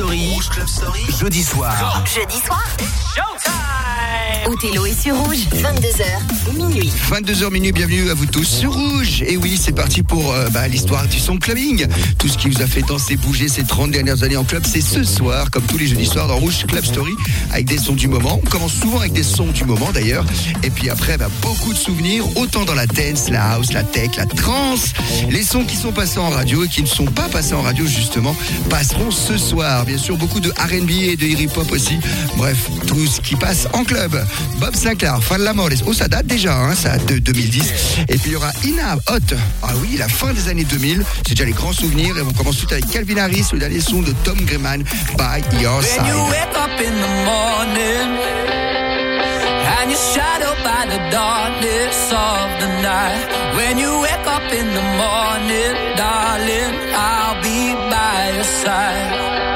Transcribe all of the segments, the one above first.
Story. Jeudi soir. Jeudi soir. Othello est sur rouge, 22h, minuit. 22h minuit, bienvenue à vous tous sur Rouge. Et oui, c'est parti pour euh, bah, l'histoire du son clubbing. Tout ce qui vous a fait danser, bouger ces 30 dernières années en club, c'est ce soir, comme tous les jeudis soirs dans Rouge Club Story, avec des sons du moment. On commence souvent avec des sons du moment d'ailleurs. Et puis après, bah, beaucoup de souvenirs, autant dans la dance, la house, la tech, la trance. Les sons qui sont passés en radio et qui ne sont pas passés en radio justement, passeront ce soir. Bien sûr, beaucoup de R&B et de hip-hop aussi. Bref, tout ce qui passe en club. Bob Sinclair, Fan Lamores. Oh, ça date déjà, hein, ça date de 2010. Et puis il y aura Ina Hot. Ah oui, la fin des années 2000. C'est déjà les grands souvenirs. Et on commence tout avec Calvin Harris, le dernier son de Tom Grayman, By Your Side. When you wake up in the morning and you're shadowed by the darkness of the night. When you wake up in the morning, darling, I'll be by your side.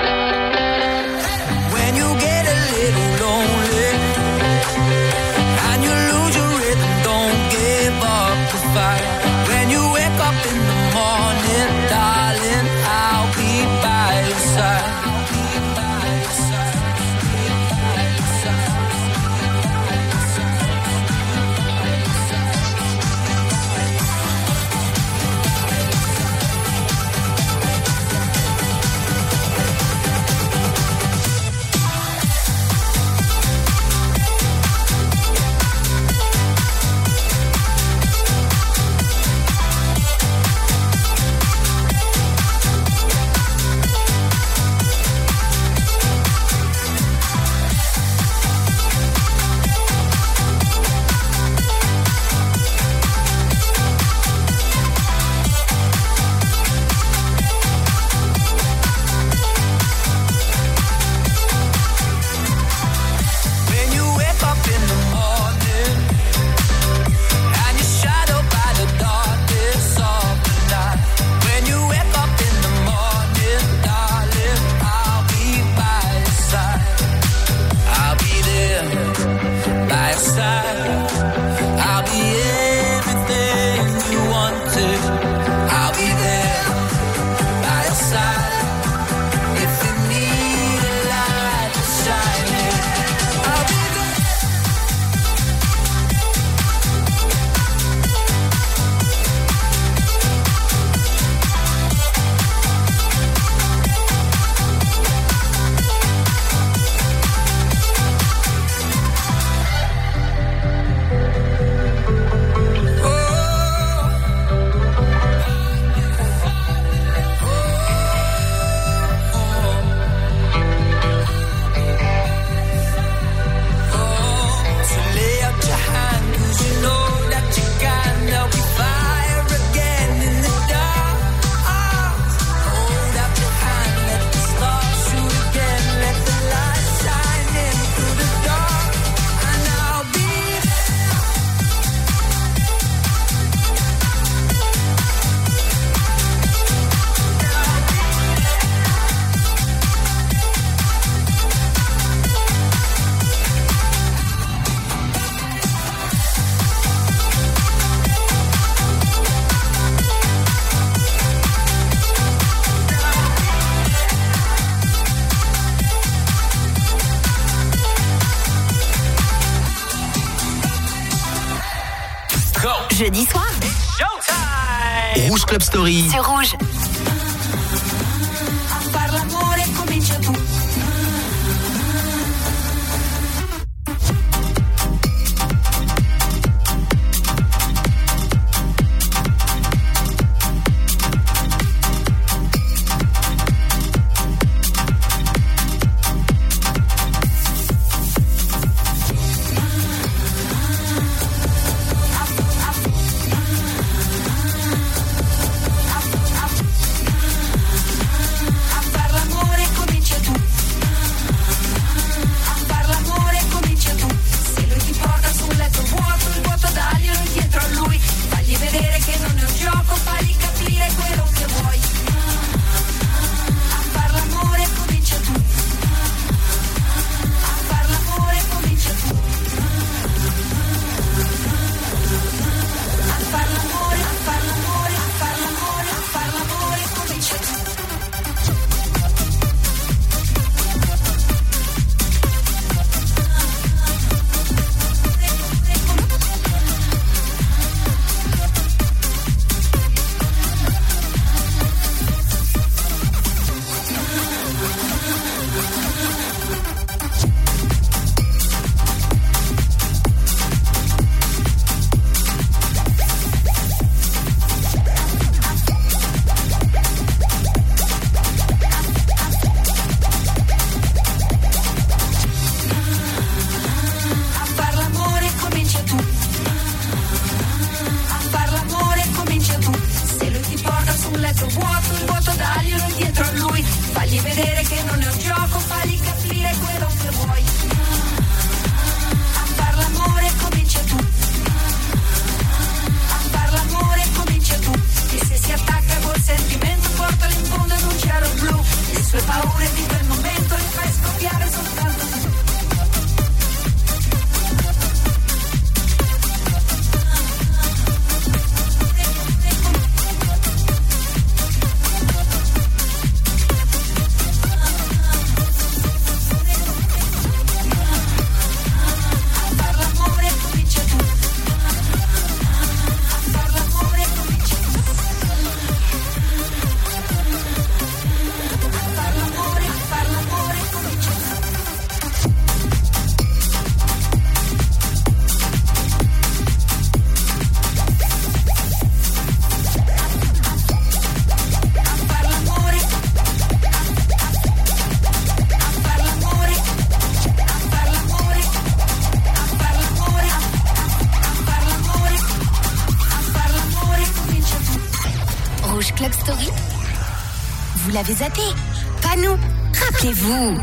Jeudi soir, Rouge Club Story. sur rouge. Vous l'avez zappé. Pas nous. Rappelez-vous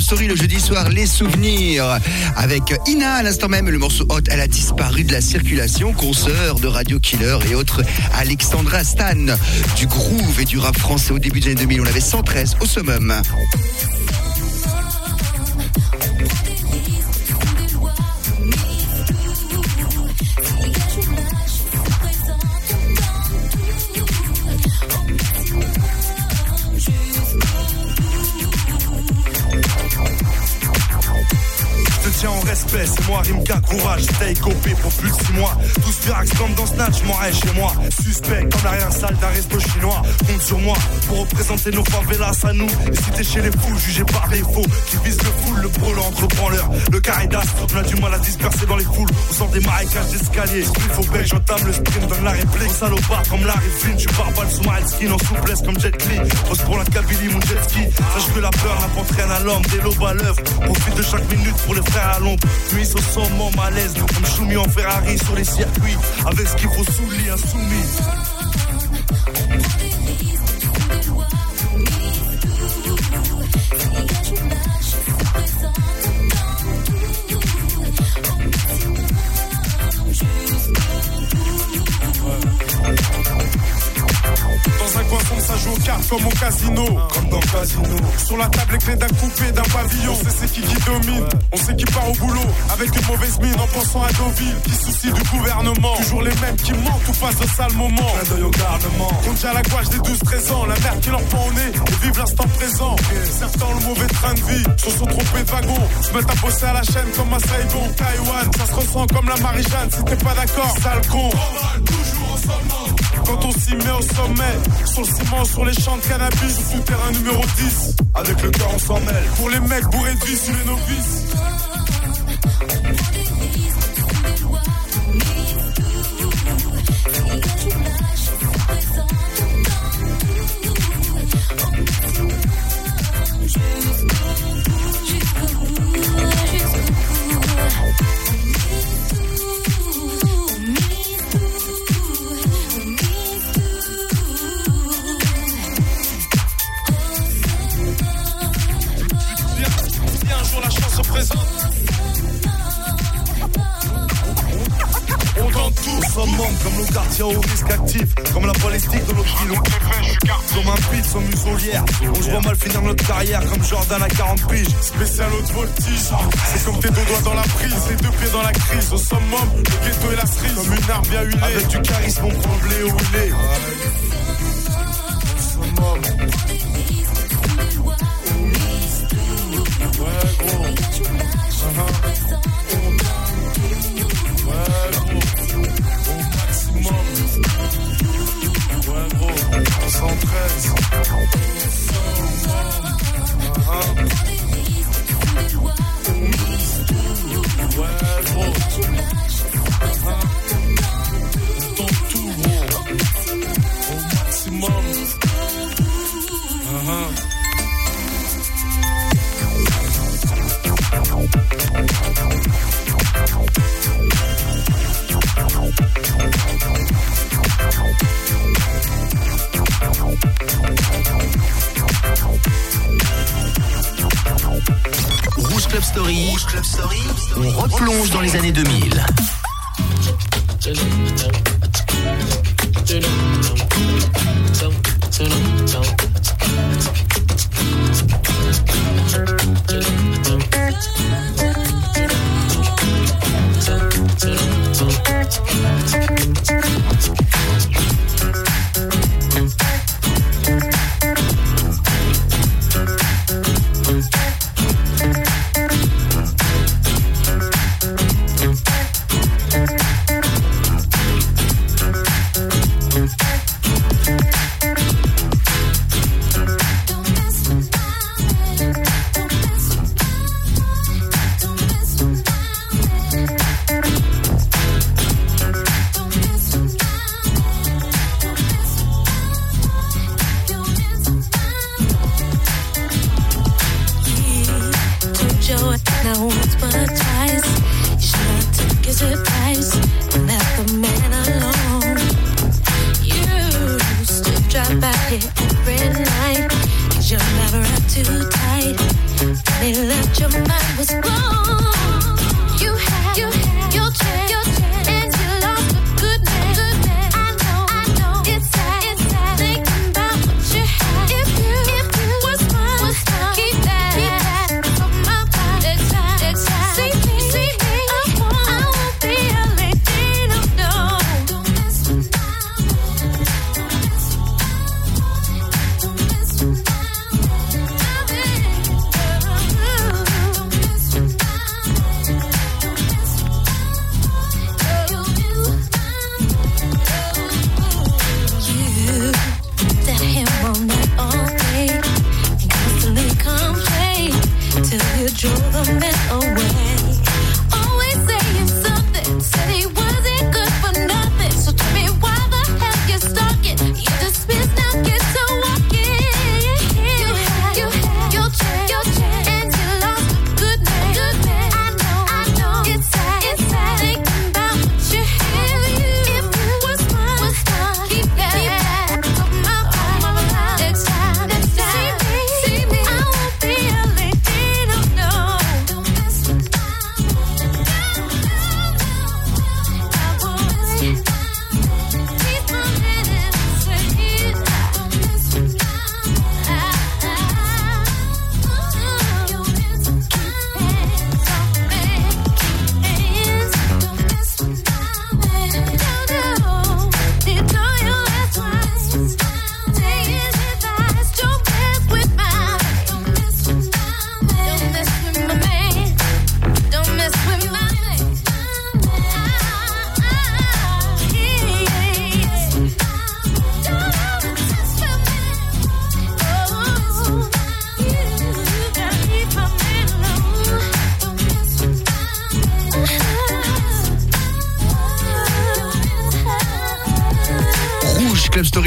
Story le jeudi soir, les souvenirs. Avec Ina à l'instant même, le morceau Hot, elle a disparu de la circulation, consoeur de Radio Killer et autres. Alexandra Stan, du groove et du rap français au début des années 2000. On avait 113 au summum. En respect, c'est moi Rimka Courage, stay copé pour plus de 6 mois. Tous furax comme dans Snatch, m'en reste chez moi. Suspect comme l'arrière salle d'un resto chinois. Compte sur moi pour représenter nos favelas à nous. Et si t'es chez les fous, jugé par défaut, qui visent le full, le brûlant entre branleurs. Le caridas, on a du mal à disperser dans les foules. On sort des marécages d'escalier. Il faut bec, j'entame le sprint, donne la réplique. Salopard comme Larry Flynn, je pars sous skin en souplesse comme Jet Li. Pose pour la Kabylie, mon jet ski. Sache que la peur n'apporte rien à l'homme, des lobes à. Profite de chaque minute pour les frères l'ombre. Nuit au sommet, malaise, comme Choumi en Ferrari sur les circuits. Avec ce qu'il faut sous le lit, insoumis. Comme au casino. Comme dans le casino. Sur la table, les clés d'un coupé, d'un pavillon. On c'est qui qui domine. On sait qui part au boulot. Avec une mauvaise mine en pensant à Deauville. Qui soucie du gouvernement. Toujours les mêmes qui mentent ou passent de sale moment. Clin d'œil déjà la gouache des 12-13 ans. La merde qui leur prend au nez. Et vivent l'instant présent. Certains ont le mauvais train de vie. Se sont trompés de wagon. Se mettent à bosser à la chaîne comme à Saigon. Taïwan, ça se ressent comme la Marie-Jeanne. Si t'es pas d'accord, sale con. toujours au sommet. Quand on s'y met au sommet, sur le ciment, sur les champs de cannabis, souterrain numéro 10. Avec le cœur, on s'en mêle. Pour les mecs bourrés de sous les novices. Club Story, Rouge Club Story, on replonge dans les années 2000.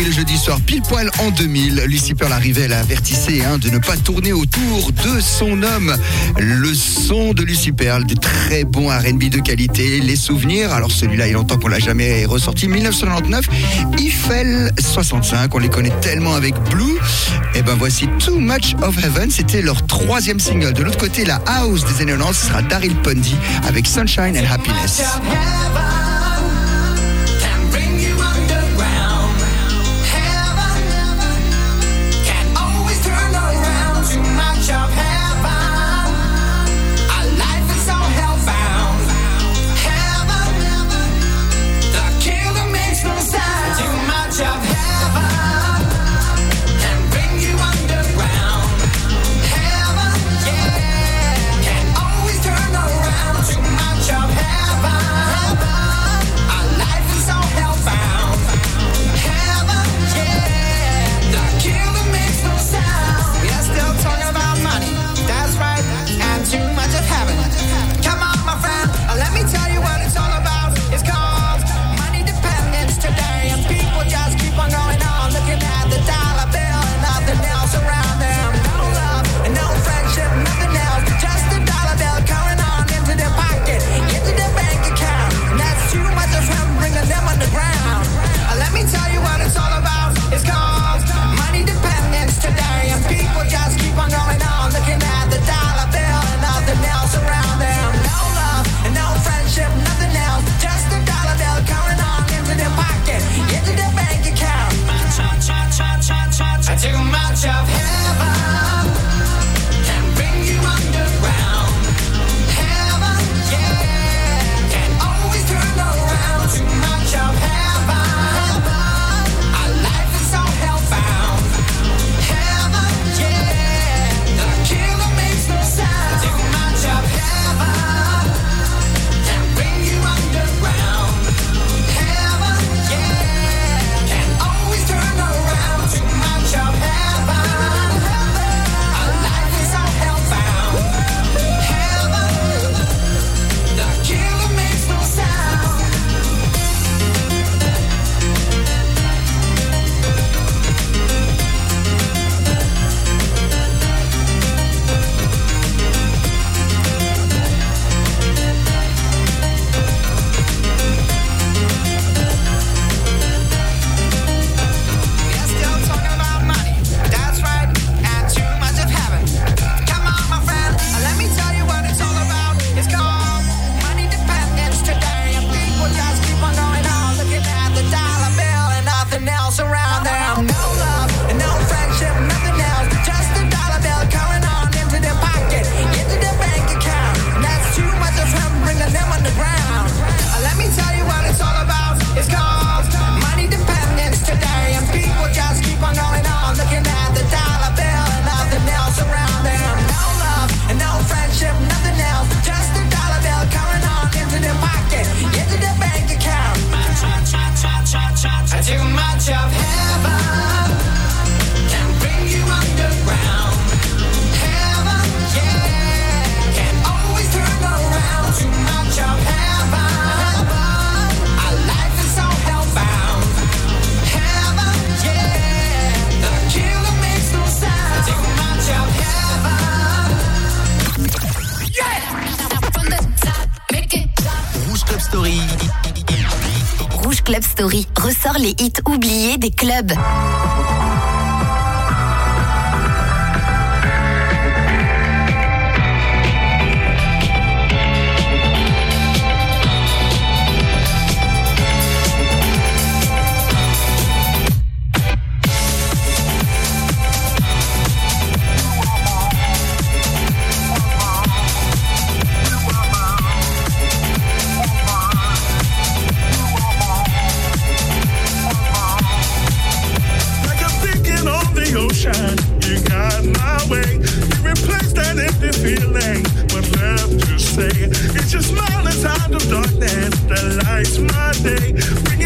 Le jeudi soir, pile poil en 2000, Lucie Pearl arrivait, elle avertissait hein, de ne pas tourner autour de son homme. Le son de Lucie Pearl, des très bons R&B de qualité, les souvenirs. Alors celui-là, il entend qu'on l'a jamais ressorti. 1999, Eiffel 65, on les connaît tellement avec Blue. Et ben voici Too Much of Heaven, c'était leur troisième single. De l'autre côté, la house des années 90, sera Daryl Pundy avec Sunshine and Happiness. Story. Ressort les hits oubliés des clubs. Feeling. What left to say? It's your smile inside of darkness that lights my day.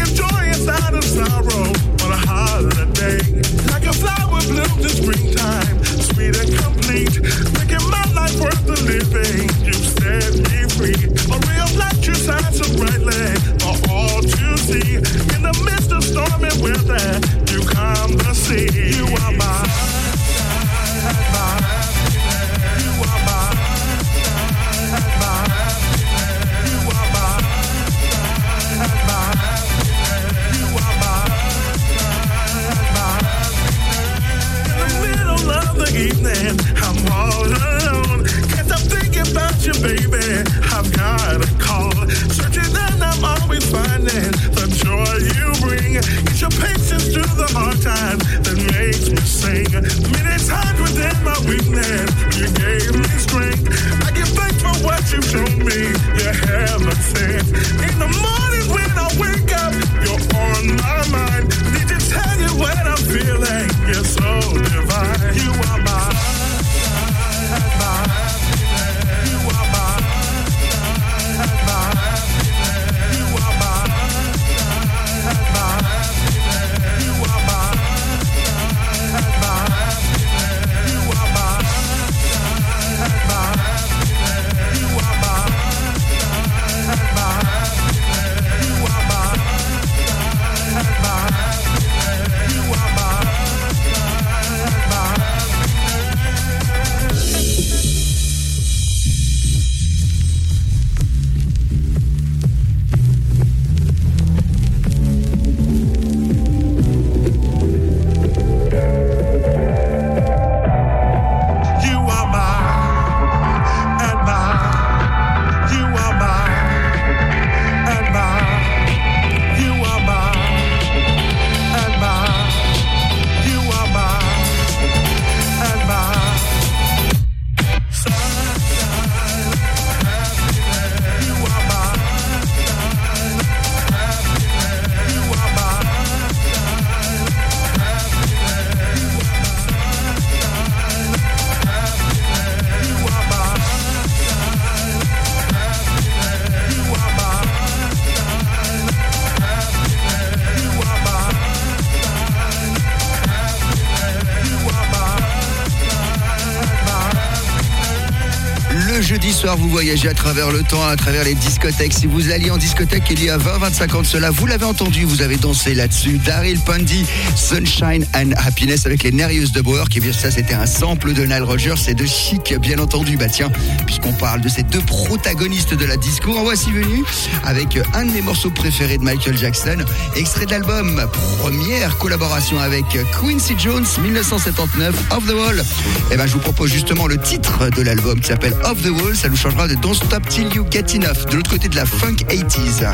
Vous voyagez à travers le temps, à travers les discothèques. Si vous alliez en discothèque il y a 20-25 ans de cela, vous l'avez entendu, vous avez dansé là-dessus. Daryl Pundy, Sunshine and Happiness avec les Nervous de Bauer, qui bien ça c'était un sample de Nile Rogers et de Chic, bien entendu. Bah tiens, puisqu'on parle de ces deux protagonistes de la disco, en voici venu avec un de mes morceaux préférés de Michael Jackson, extrait de l'album, première collaboration avec Quincy Jones, 1979, Off the Wall. Et ben je vous propose justement le titre de l'album qui s'appelle Off the Wall, ça nous vous changera de Don't Stop Till You Get Enough de l'autre côté de la funk 80s.